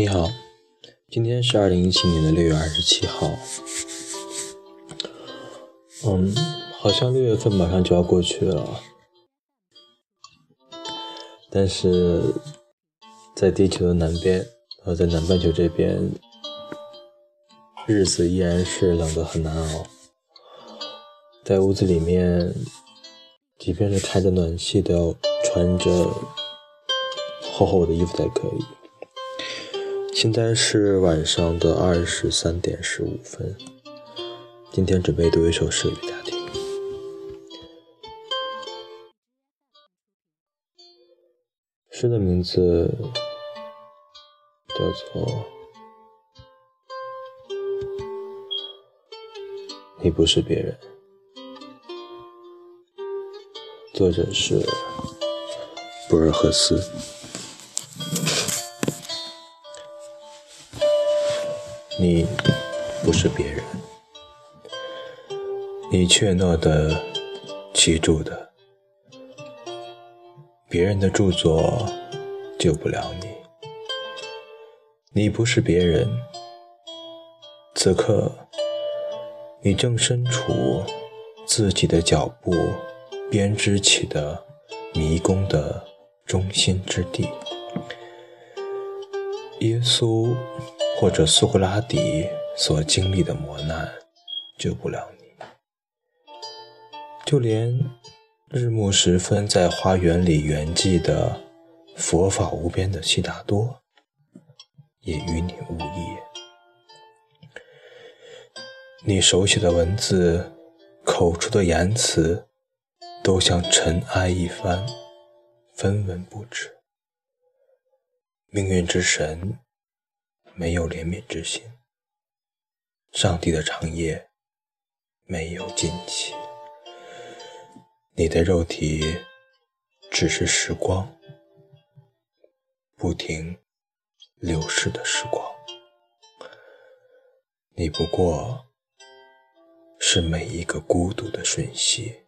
你好，今天是二零一七年的六月二十七号。嗯，好像六月份马上就要过去了，但是在地球的南边，呃，在南半球这边，日子依然是冷得很难熬。在屋子里面，即便是开着暖气，都要穿着厚厚的衣服才可以。现在是晚上的二十三点十五分。今天准备读一首诗给大家听。诗的名字叫做《你不是别人》，作者是博尔赫斯。你不是别人。你怯懦的记住的，别人的著作救不了你。你不是别人，此刻你正身处自己的脚步编织起的迷宫的中心之地。耶稣或者苏格拉底所经历的磨难救不了你。就连日暮时分在花园里圆寂的佛法无边的悉达多，也与你无异。你手写的文字，口出的言辞，都像尘埃一般，分文不值。命运之神没有怜悯之心，上帝的长夜没有尽期。你的肉体只是时光，不停流逝的时光。你不过是每一个孤独的瞬息。